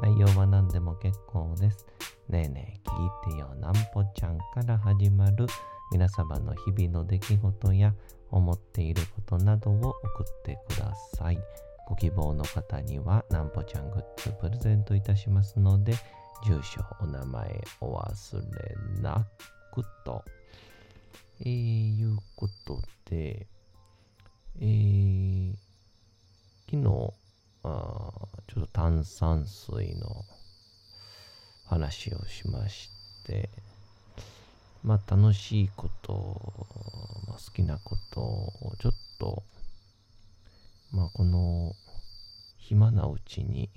内容は何でも結構です。ねえねえ聞いてよなんぽちゃんから始まる皆様の日々の出来事や思っていることなどを送ってください。ご希望の方にはなんぽちゃんグッズプレゼントいたしますので、住所、お名前お忘れなくと。えー、いうことで、えー、昨日、あちょっと炭酸水の話をしまして、まあ楽しいこと、まあ、好きなことをちょっと、まあこの暇なうちに、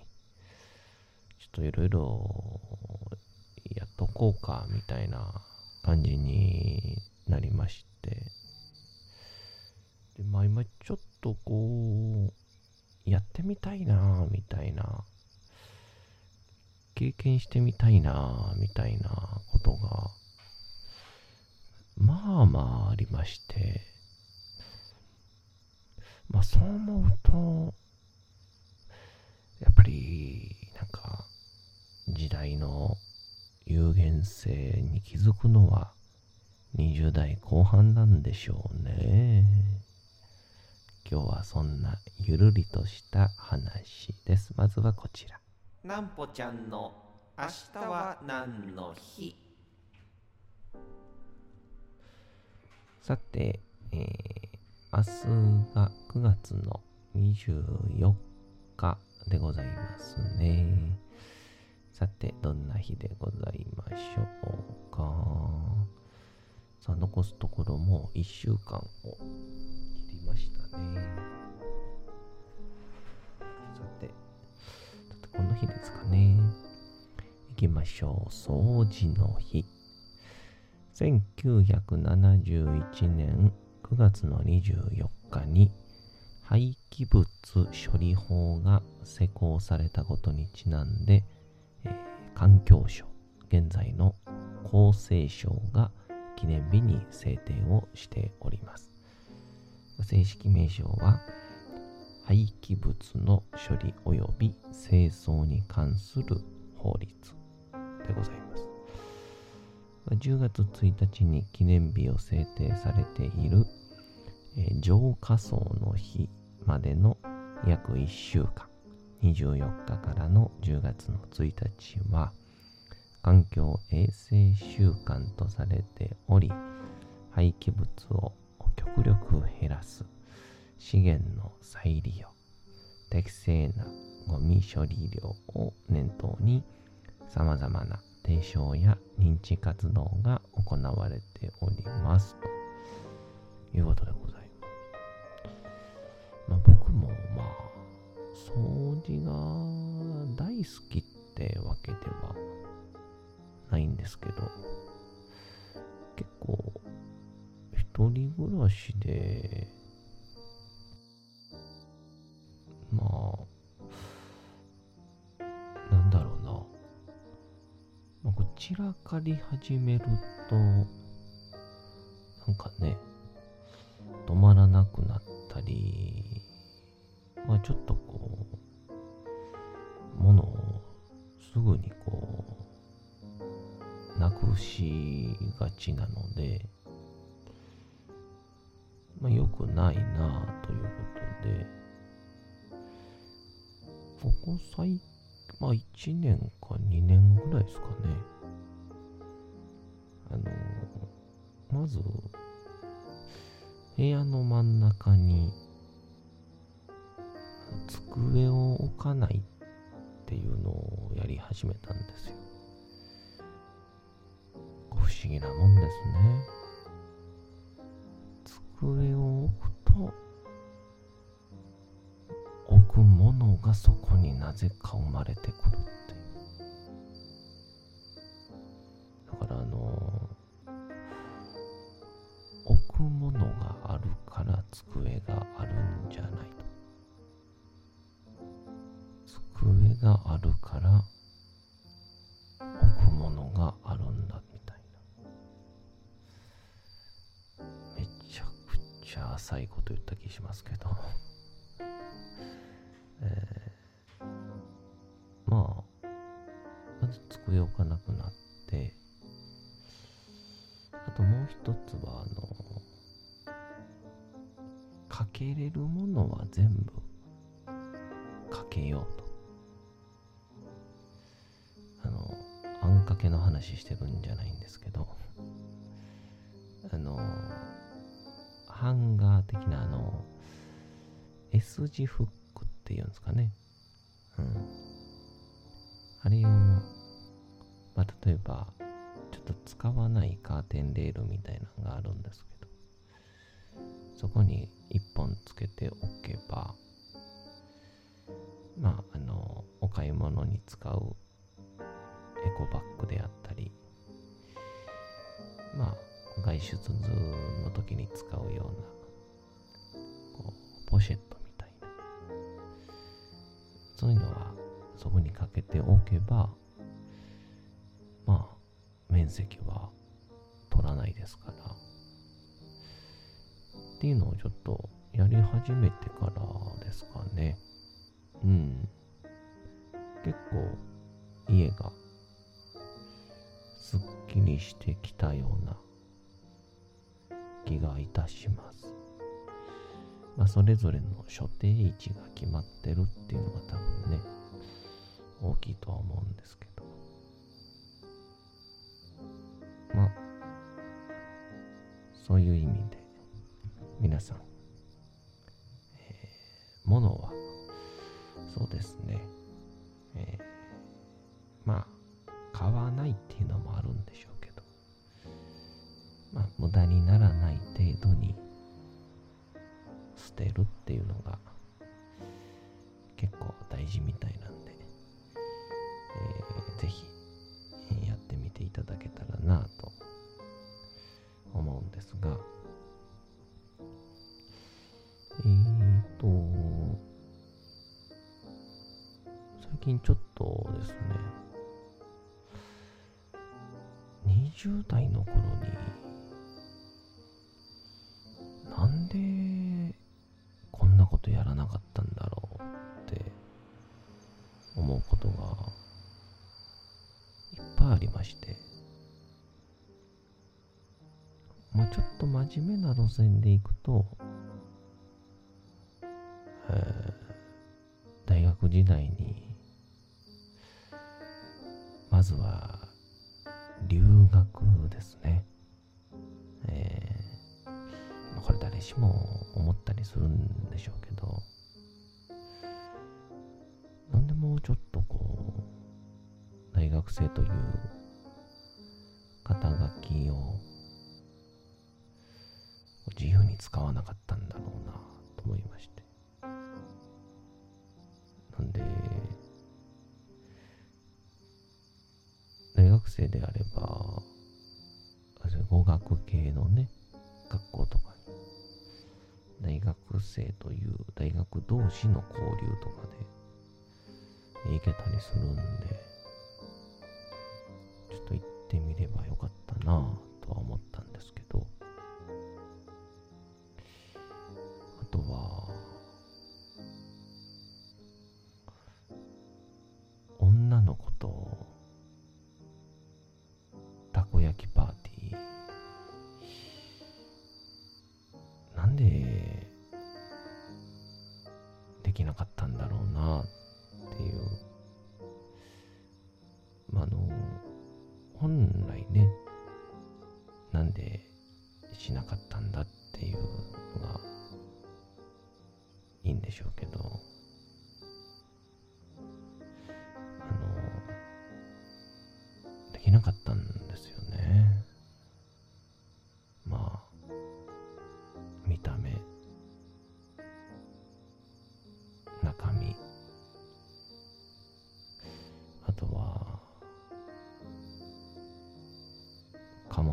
ちょっといろいろやっとこうかみたいな感じになりまして、でまあ今ちょっとこう、やってみたいなみたいな経験してみたいなみたいなことがまあまあありましてまあそう思うとやっぱりなんか時代の有限性に気づくのは20代後半なんでしょうね。今日はそんなゆるりとした話です。まずはこちら。なんぽちゃんの明日は何の日？さて、えー、明日が9月の24日でございますね。さて、どんな日でございましょうか。さあ、残すところも1週間をましたね。さて、さてこの日ですかね。行きましょう。掃除の日。1971年9月の24日に廃棄物処理法が施行されたことにちなんで、えー環境省、現在の厚生省が記念日に制定をしております。正式名称は廃棄物の処理及び清掃に関する法律でございます。10月1日に記念日を制定されている、え浄化層の日までの約1週間、24日からの10月の1日は、環境衛生週間とされており、廃棄物を極力減らす、資源の再利用、適正なゴミ処理量を念頭に、様々な提唱や認知活動が行われております。ということでございます。まあ僕もまあ、掃除が大好きってわけではないんですけど、結構、一人暮らしで、まあ、なんだろうな。まあ、こう散らかり始めると、なんかね、止まらなくなったり、まあちょっとこう、物をすぐにこう、なくしがちなので、くないなということで、ここ最まあ1年か2年ぐらいですかね。あの、まず、部屋の真ん中に机を置かないっていうのをやり始めたんですよ。不思議なもんですね。机を置くと、置くものがそこになぜか生まれてくるっていう。だからあの置くものがあるから机があるんじゃないと。机があるから浅いこと言った気しますけど。えーまあ、まず机を置かなくなって、あともう一つは、あの、かけれるものは全部かけようと。あの、あんかけの話してるんじゃないんですけど、S 字フックっていうんですかね。うん。あれを、まあ、例えば、ちょっと使わないカーテンレールみたいなのがあるんですけど、そこに一本つけておけば、まあ、あの、お買い物に使うエコバッグであったり、まあ、外出の時に使うような、こう、ポシェッそこにかけておけば、まあ、面積は取らないですから。っていうのをちょっとやり始めてからですかね。うん。結構家がすっきりしてきたような気がいたします。まあ、それぞれの所定位置が決まってるっていうのが多分ね、大きいとは思うんですけど。まあ、そういう意味で、皆さん、えー、物は、そうですね、えー、まあ、買わないっていうのもあるんでしょうけど、まあ、無駄にならない程度に捨てるっていうのが結構大事みたいなんで、ぜひやってみていただけたらなと思うんですが、えーと、最近ちょっとですね、20代の頃に、まして、まあちょっと真面目な路線で行くと、えー大学時代に、まずは留学ですね。えーこれ誰しも思ったりするんでしょうけど、なんでもうちょっとこう、大学生という使わなかったんだろうなと思いまして。なんで、大学生であれば、語学系のね、学校とかに、大学生という大学同士の交流とかで行けたりするんで、ちょっと行ってみればよかったなぁとは思ったんあの本来ねなんでしなかったんだっていうのがいいんでしょうけど、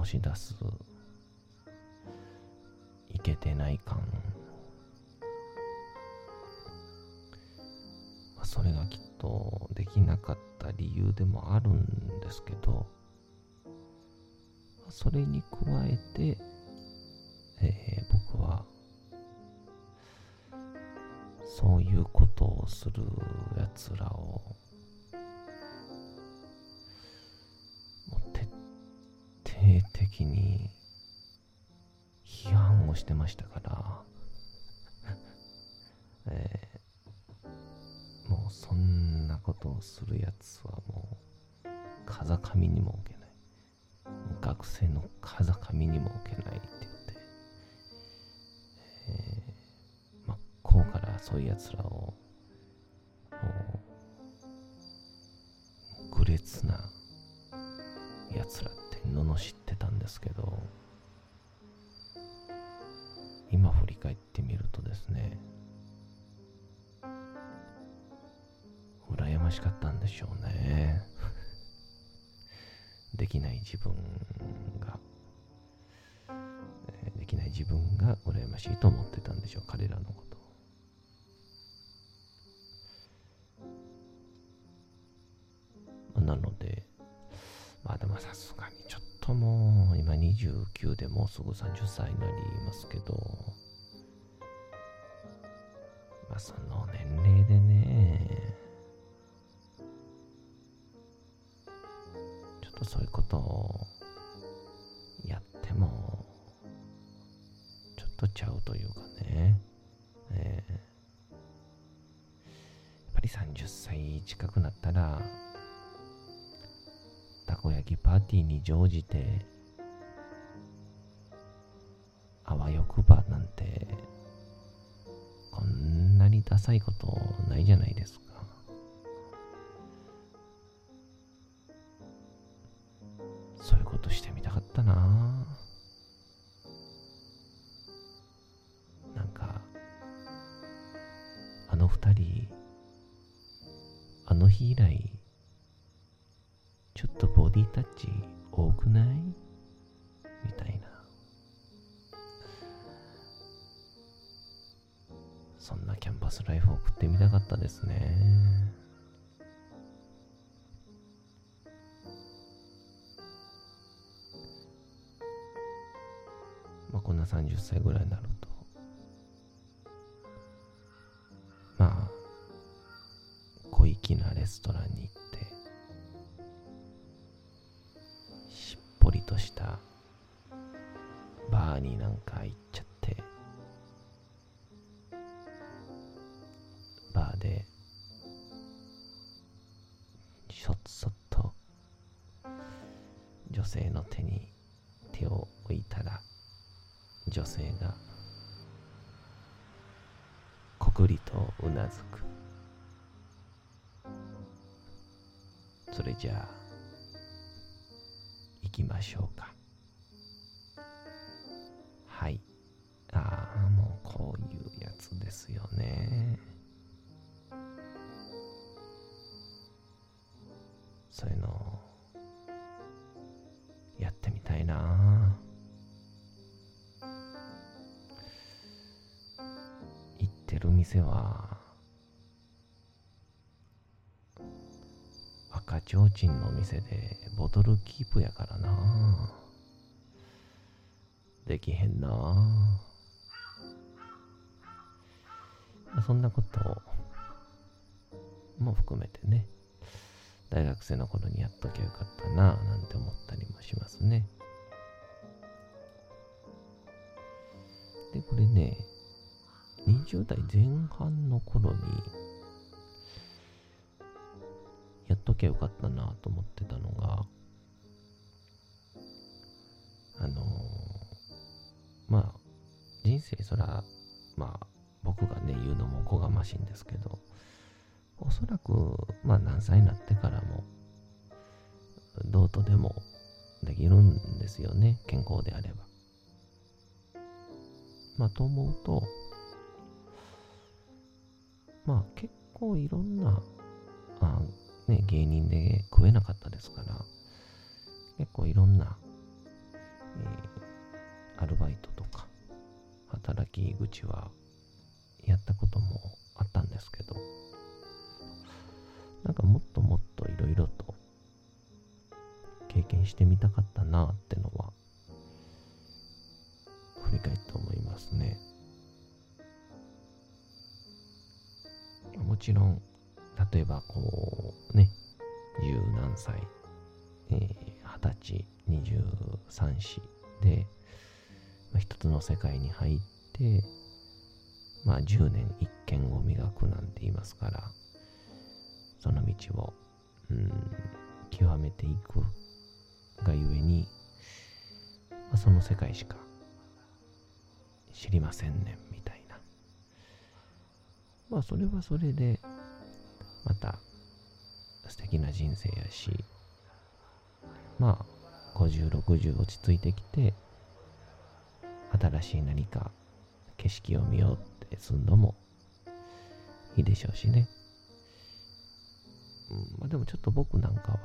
醸し出す、いけてない感。それがきっとできなかった理由でもあるんですけど、それに加えて、えー僕は、そういうことをするやつらを、的に批判をしてましたから、えーもうそんなことをするやつはもう風上にも置けない。学生の風上にも置けないって言って、えー、真っ向からそういうやつらを、ですけど、今振り返ってみるとですね、羨ましかったんでしょうね。できない自分が、えできない自分が羨ましいと思ってたんでしょう、彼らのこと29でもうすぐ30歳になりますけど、まあその年齢でね、ちょっとそういうことをやっても、ちょっとちゃうというかね、えーやっぱり30歳近くなったら、たこ焼きパーティーに乗じて、あわよくばなんて、こんなにダサいことないじゃないですか。そういうことしてみたかったななんか、あの二人、あの日以来、ちょっとボディタッチ多くない？スライフを送ってみたかったですね。まあ、こんな30歳ぐらいになると、まあ、小粋なレストランに行って、しっぽりとしたバーになんか行っちゃ女性が、こくりとうなずく。それじゃあ、行きましょうか。はい。ああ、もうこういうやつですよね。そういうの店は赤ちょうちんの店でボトルキープやからな。できへんな。そんなことも含めてね大学生の頃にやっときゃよかったななんて思ったりもしますね。でこれね20代前半の頃にやっときゃよかったなと思ってたのがあのーまあ、人生そら、まあ、僕がね、言うのもこがましいんですけど、おそらく、まあ何歳になってからも、どうとでもできるんですよね、健康であれば。まあ、と思うと、まあ結構いろんな、あね、芸人で食えなかったですから、結構いろんな、えー、アルバイトとか、働き口はやったこともあったんですけど、なんかもっともっといろいろと経験してみたかったなってのは、振り返って思いますね。もちろん、例えばこうね、十何歳、えー、二十歳、二十三歳で、まあ、一つの世界に入って、まあ10年一見を磨くなんて言いますから、その道を、うん、極めていくがゆえに、まあ、その世界しか知りませんねみたいな。まあそれはそれで、また素敵な人生やし、まあ50、60落ち着いてきて、新しい何か景色を見ようってすんのもいいでしょうしね。まあでもちょっと僕なんかは、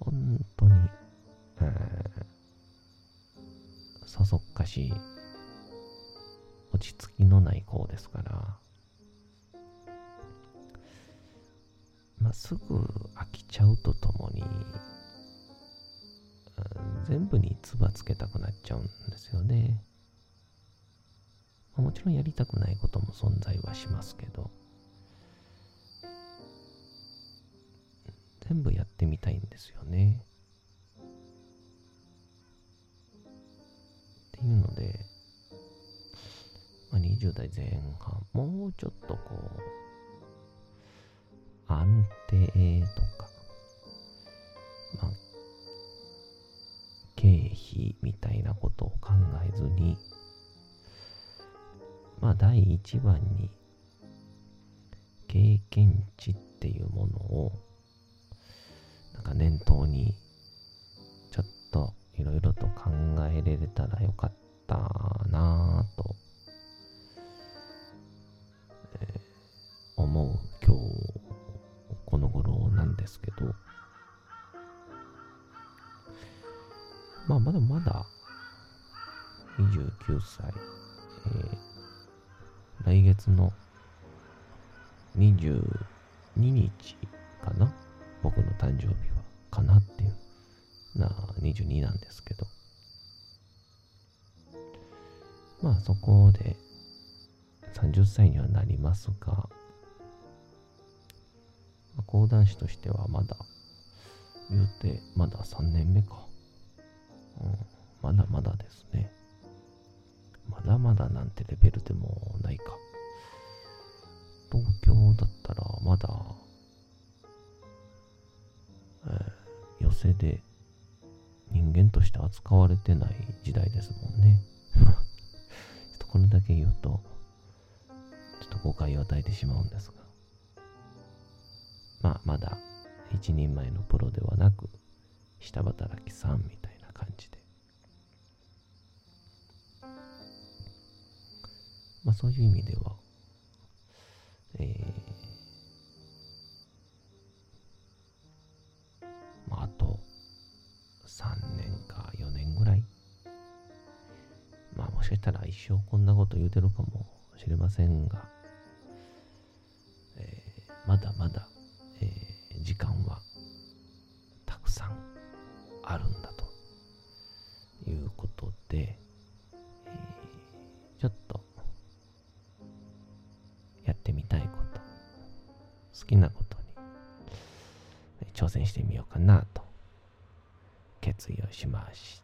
本当に、えー、そそっかしい、落ち着きのない子ですから、すぐ飽きちゃうとともに、全部に唾つけたくなっちゃうんですよね。もちろんやりたくないことも存在はしますけど、全部やってみたいんですよね。っていうので、まあ、20代前半、もうちょっとこう、安定とか、まあ、経費みたいなことを考えずに、まあ、第一番に、経験値っていうものを、なんか念頭に、ちょっといろいろと考えれれたらよかったなぁと、えー、思う今日、この頃なんですけど、まあ、まだまだ、29歳、えー、来月の22日かな？僕の誕生日は、かなっていう、な、22なんですけど、まあそこで30歳にはなりますが、講談師としてはまだ、言うて、まだ3年目か。うん、まだまだですね。まだまだなんてレベルでもないか。東京だったらまだ、えー、寄せで人間として扱われてない時代ですもんね。ちょっとこれだけ言うと、ちょっと誤解を与えてしまうんですが。ま、だ一人前のプロではなく、下働きさんみたいな感じで。まあそういう意味では、えー、まああと3年か4年ぐらい。まあもしかしたら一生こんなこと言うてるかもしれませんが、えー、まだまだ、時間はたくさんあるんだということで、え、ちょっとやってみたいこと、好きなことに挑戦してみようかなと決意をしました。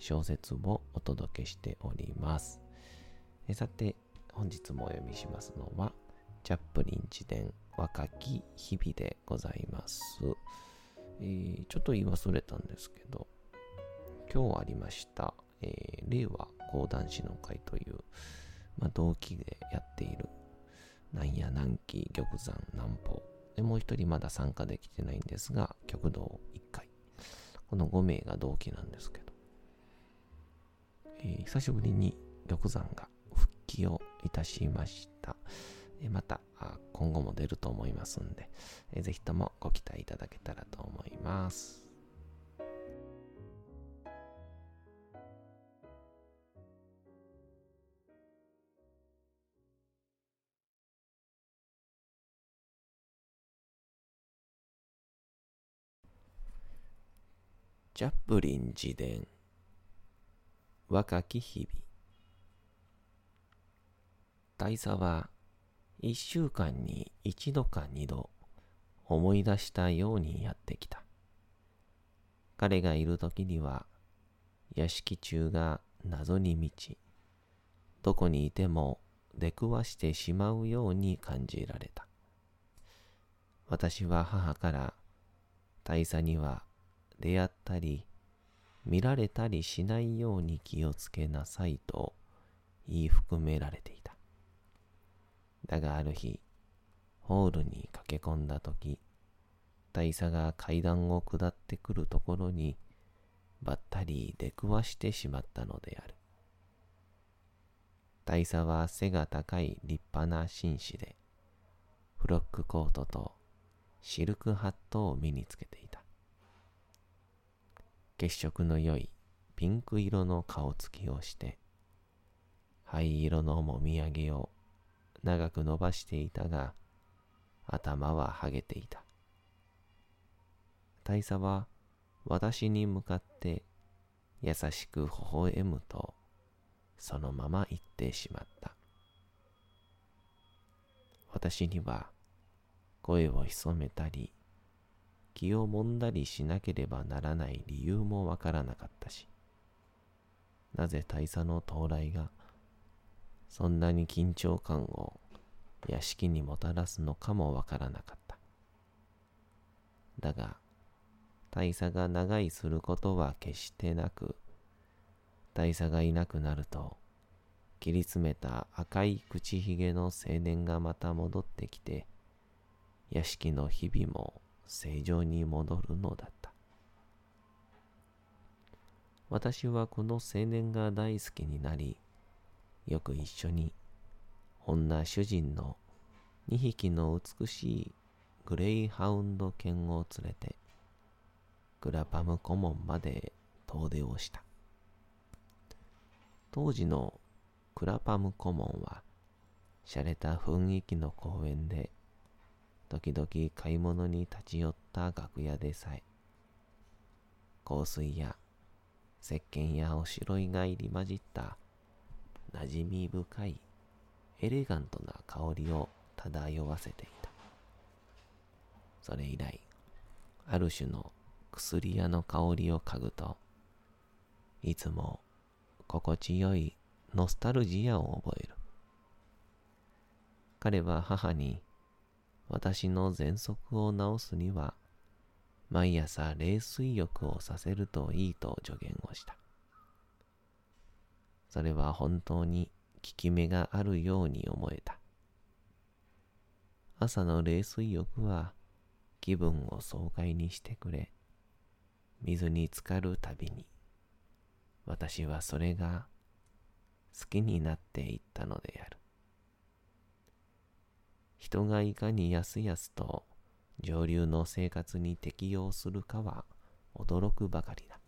小説をお届けしております。えさて、本日もお読みしますのは、チャップリン自伝若き日々でございます。えーちょっと言い忘れたんですけど、今日ありました、えー令和講談師の会という、まあ、同期でやっている、なんや南紀玉山南方。で、もう一人まだ参加できてないんですが、極道1回。この5名が同期なんですけど、えー久しぶりに玉山が復帰をいたしました。えーまた今後も出ると思いますんで、えーぜひともご期待いただけたらと思います。チャップリン自伝若き日々大佐は一週間に一度か二度思い出したようにやってきた。彼がいる時には屋敷中が謎に満ち、どこにいても出くわしてしまうように感じられた。私は母から大佐には出会ったり見られたりしないように気をつけなさいと言い含められていた。だがある日、ホールに駆け込んだとき、大佐が階段を下ってくるところに、ばったり出くわしてしまったのである。大佐は背が高い立派な紳士で、フロックコートとシルクハットを身につけていた。血色の良いピンク色の顔つきをして、灰色のもみあげを長く伸ばしていたが、頭ははげていた。大佐は私に向かって優しく微笑むと、そのまま言ってしまった。私には声を潜めたり、気をもんだりしなければならない理由もわからなかったし、なぜ大佐の到来がそんなに緊張感を屋敷にもたらすのかもわからなかった。だが、大佐が長居することは決してなく、大佐がいなくなると、切り詰めた赤い口ひげの青年がまた戻ってきて、屋敷の日々も正常に戻るのだった。私はこの青年が大好きになり、よく一緒に女主人の2匹の美しいグレイハウンド犬を連れてグラパム顧問まで遠出をした。当時のクラパム顧問は洒落た雰囲気の公園で時々買い物に立ち寄った楽屋でさえ香水や石鹸やおしろいが入り混じった馴染み深いエレガントな香りを漂わせていた。それ以来、ある種の薬屋の香りを嗅ぐと、いつも心地よいノスタルジアを覚える。彼は母に、私の喘息を治すには、毎朝冷水浴をさせるといいと助言をした。それは本当に効き目があるように思えた。朝の冷水浴は気分を爽快にしてくれ、水に浸かるたびに、私はそれが好きになっていったのである。人がいかにやすやすと上流の生活に適応するかは驚くばかりだ。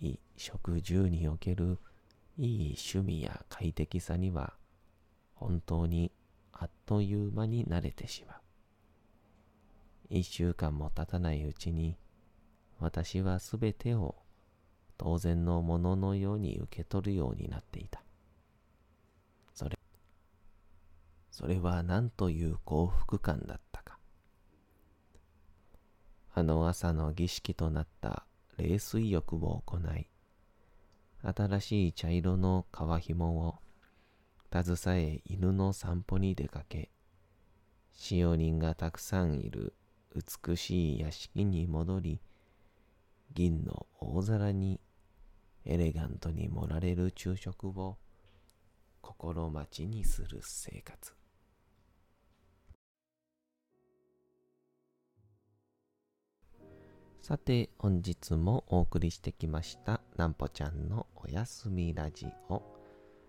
衣食住におけるいい趣味や快適さには本当にあっという間に慣れてしまう。一週間も経たないうちに私はすべてを当然のもののように受け取るようになっていた。それ、それは何という幸福感だったか。あの朝の儀式となった冷水浴を行い、新しい茶色の皮紐を携え犬の散歩に出かけ、使用人がたくさんいる美しい屋敷に戻り、銀の大皿にエレガントに盛られる昼食を心待ちにする生活。さて、本日もお送りしてきました、なんぽちゃんのおやすみラジオ。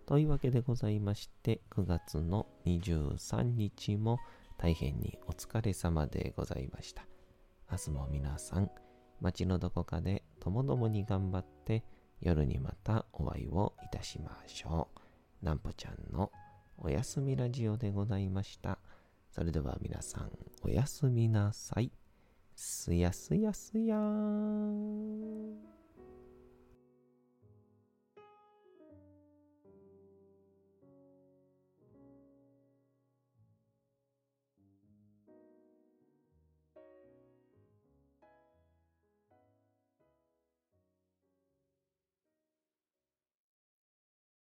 というわけでございまして、9月の23日も大変にお疲れ様でございました。明日も皆さん、街のどこかでともどもに頑張って、夜にまたお会いをいたしましょう。なんぽちゃんのおやすみラジオでございました。それでは皆さん、おやすみなさい。すやすやすやーん。